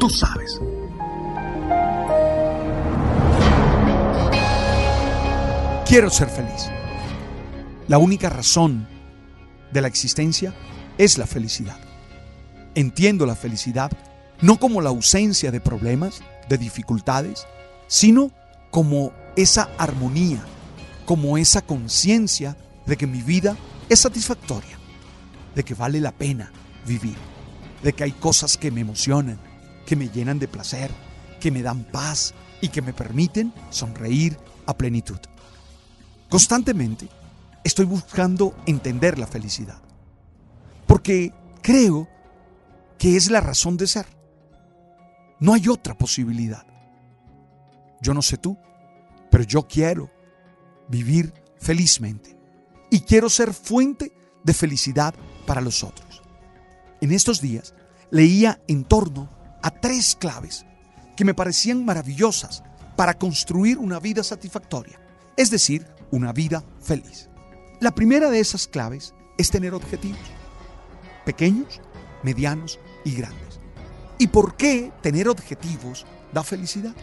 Tú sabes. Quiero ser feliz. La única razón de la existencia es la felicidad. Entiendo la felicidad no como la ausencia de problemas, de dificultades, sino como esa armonía, como esa conciencia de que mi vida es satisfactoria, de que vale la pena vivir, de que hay cosas que me emocionan, que me llenan de placer, que me dan paz y que me permiten sonreír a plenitud. Constantemente estoy buscando entender la felicidad, porque creo que es la razón de ser. No hay otra posibilidad. Yo no sé tú, pero yo quiero vivir felizmente y quiero ser fuente de felicidad para los otros. En estos días leía en torno a tres claves que me parecían maravillosas para construir una vida satisfactoria, es decir, una vida feliz. La primera de esas claves es tener objetivos, pequeños, medianos y grandes. ¿Y por qué tener objetivos da felicidad?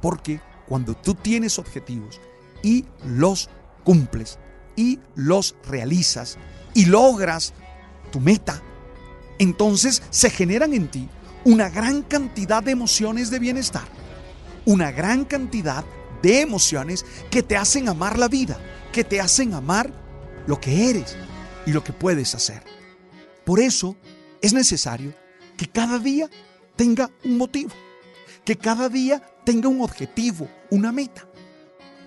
Porque cuando tú tienes objetivos y los cumples y los realizas y logras tu meta, entonces se generan en ti una gran cantidad de emociones de bienestar, una gran cantidad de emociones que te hacen amar la vida, que te hacen amar lo que eres y lo que puedes hacer. Por eso es necesario que cada día tenga un motivo, que cada día tenga un objetivo, una meta,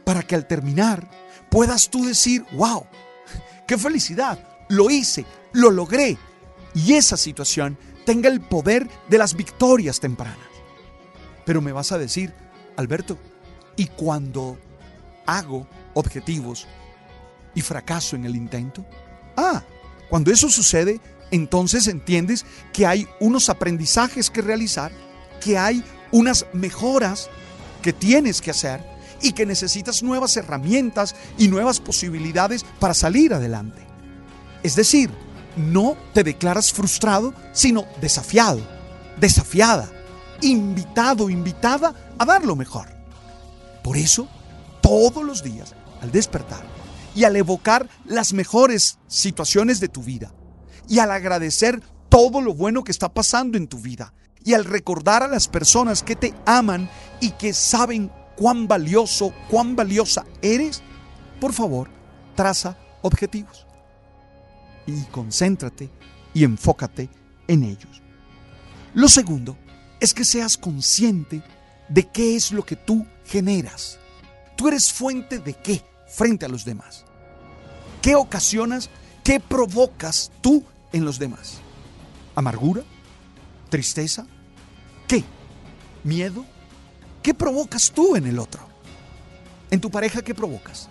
para que al terminar puedas tú decir, wow, qué felicidad, lo hice, lo logré, y esa situación tenga el poder de las victorias tempranas. Pero me vas a decir, Alberto, ¿y cuando hago objetivos y fracaso en el intento? Ah, cuando eso sucede, entonces entiendes que hay unos aprendizajes que realizar, que hay unas mejoras que tienes que hacer y que necesitas nuevas herramientas y nuevas posibilidades para salir adelante. Es decir, no te declaras frustrado, sino desafiado, desafiada, invitado, invitada a dar lo mejor. Por eso, todos los días, al despertar y al evocar las mejores situaciones de tu vida y al agradecer todo lo bueno que está pasando en tu vida y al recordar a las personas que te aman y que saben cuán valioso, cuán valiosa eres, por favor, traza objetivos y concéntrate y enfócate en ellos. Lo segundo es que seas consciente de qué es lo que tú generas. Tú eres fuente de qué frente a los demás. ¿Qué ocasionas, qué provocas tú en los demás? ¿Amargura? ¿Tristeza? ¿Qué? ¿Miedo? ¿Qué provocas tú en el otro? ¿En tu pareja qué provocas?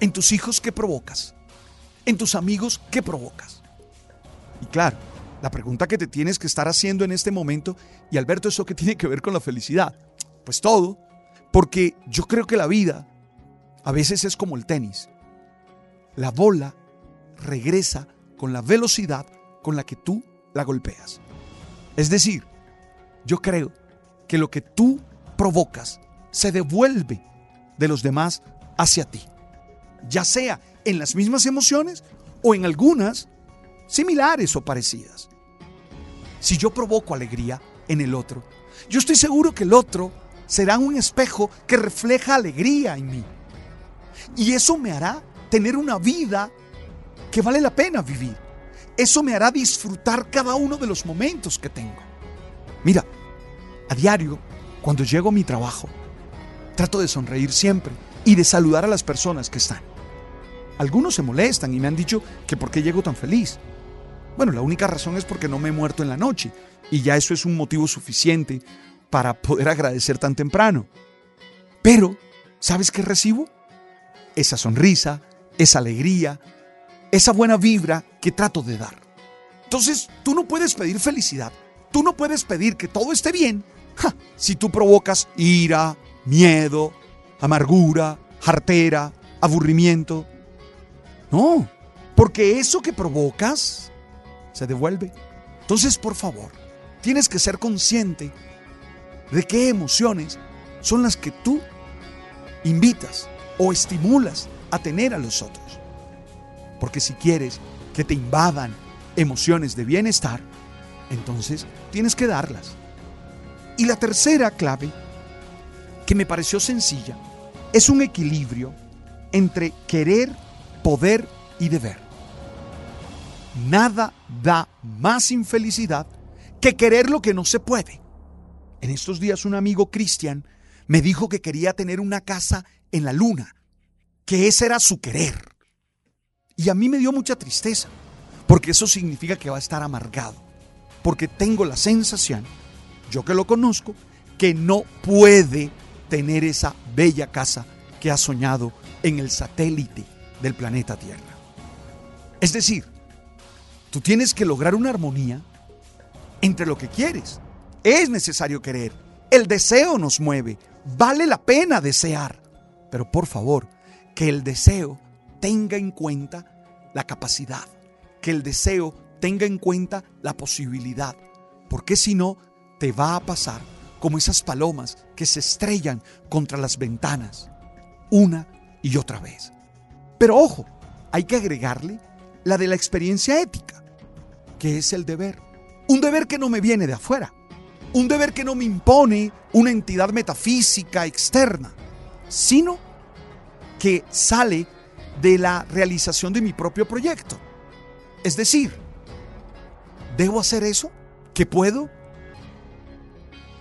¿En tus hijos qué provocas? ¿En tus amigos qué provocas? Y claro, la pregunta que te tienes que estar haciendo en este momento, y Alberto, ¿eso qué tiene que ver con la felicidad? Pues todo, porque yo creo que la vida a veces es como el tenis. La bola regresa con la velocidad con la que tú la golpeas. Es decir, yo creo que lo que tú provocas se devuelve de los demás hacia ti, ya sea en las mismas emociones o en algunas similares o parecidas. Si yo provoco alegría, en el otro. Yo estoy seguro que el otro será un espejo que refleja alegría en mí. Y eso me hará tener una vida que vale la pena vivir. Eso me hará disfrutar cada uno de los momentos que tengo. Mira, a diario, cuando llego a mi trabajo, trato de sonreír siempre y de saludar a las personas que están. Algunos se molestan y me han dicho que por qué llego tan feliz. Bueno, la única razón es porque no me he muerto en la noche y ya eso es un motivo suficiente para poder agradecer tan temprano. Pero, ¿sabes qué recibo? Esa sonrisa, esa alegría, esa buena vibra que trato de dar. Entonces, tú no puedes pedir felicidad, tú no puedes pedir que todo esté bien si tú provocas ira, miedo, amargura, jartera, aburrimiento. No, porque eso que provocas se devuelve. Entonces, por favor, tienes que ser consciente de qué emociones son las que tú invitas o estimulas a tener a los otros. Porque si quieres que te invadan emociones de bienestar, entonces tienes que darlas. Y la tercera clave, que me pareció sencilla, es un equilibrio entre querer, poder y deber. Nada da más infelicidad que querer lo que no se puede. En estos días un amigo cristian me dijo que quería tener una casa en la luna, que ese era su querer. Y a mí me dio mucha tristeza, porque eso significa que va a estar amargado, porque tengo la sensación, yo que lo conozco, que no puede tener esa bella casa que ha soñado en el satélite del planeta Tierra. Es decir, tú tienes que lograr una armonía entre lo que quieres. Es necesario querer. El deseo nos mueve. Vale la pena desear. Pero por favor, que el deseo tenga en cuenta la capacidad, que el deseo tenga en cuenta la posibilidad, porque si no, te va a pasar como esas palomas que se estrellan contra las ventanas, una y otra vez. Pero ojo, hay que agregarle la de la experiencia ética, que es el deber. Un deber que no me viene de afuera, un deber que no me impone una entidad metafísica externa, sino que sale de la realización de mi propio proyecto. Es decir, ¿debo hacer eso? ¿Qué puedo?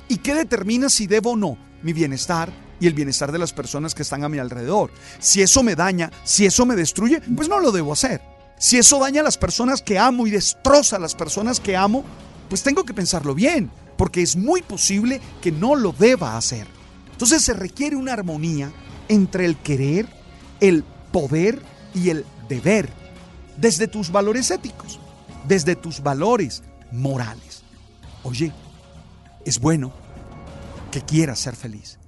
¿Y qué determina si debo o no mi bienestar y el bienestar de las personas que están a mi alrededor? Si eso me daña, si eso me destruye, pues no lo debo hacer. Si eso daña a las personas que amo y destroza a las personas que amo, pues tengo que pensarlo bien, porque es muy posible que no lo deba hacer. Entonces se requiere una armonía entre el querer, el poder y el deber, desde tus valores éticos, desde tus valores morales. Oye, es bueno que quieras ser feliz,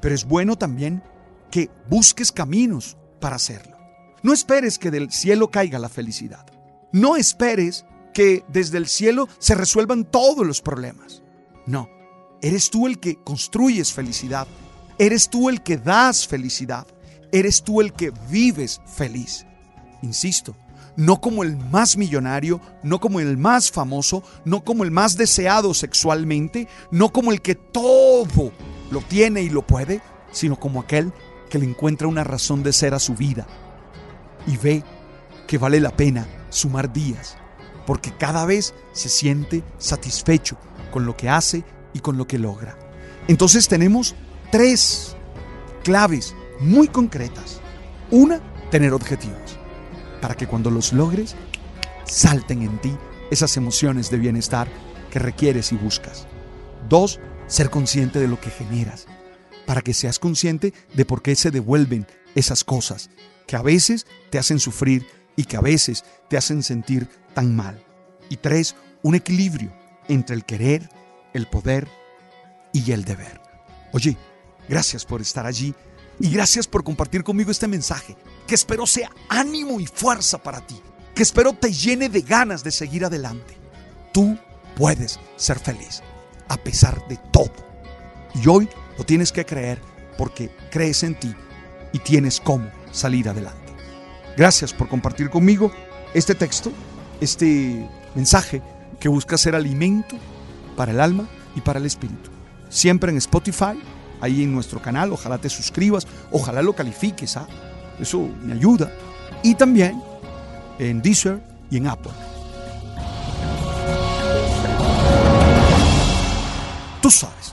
pero es bueno también que busques caminos para hacerlo. No esperes que del cielo caiga la felicidad. No esperes que desde el cielo se resuelvan todos los problemas. No, eres tú el que construyes felicidad. Eres tú el que das felicidad eres tú el que vives feliz. Insisto, no como el más millonario, no como el más famoso, no como el más deseado sexualmente, no como el que todo lo tiene y lo puede, sino como aquel que le encuentra una razón de ser a su vida y ve que vale la pena sumar días, porque cada vez se siente satisfecho con lo que hace y con lo que logra. Entonces tenemos tres claves muy concretas. Una, tener objetivos, para que cuando los logres, salten en ti esas emociones de bienestar que requieres y buscas. Dos, ser consciente de lo que generas, para que seas consciente de por qué se devuelven esas cosas que a veces te hacen sufrir y que a veces te hacen sentir tan mal. Y tres, un equilibrio entre el querer, el poder y el deber. Oye, gracias por estar allí y gracias por compartir conmigo este mensaje, que espero sea ánimo y fuerza para ti, que espero te llene de ganas de seguir adelante. Tú puedes ser feliz, a pesar de todo. Y hoy lo tienes que creer porque crees en ti y tienes cómo salir adelante. Gracias por compartir conmigo este texto, este mensaje que busca ser alimento para el alma y para el espíritu. Siempre en Spotify, ahí en nuestro canal, ojalá te suscribas, ojalá lo califiques, ¿ah? eso me ayuda. Y también en Deezer y en Apple. Tú sabes.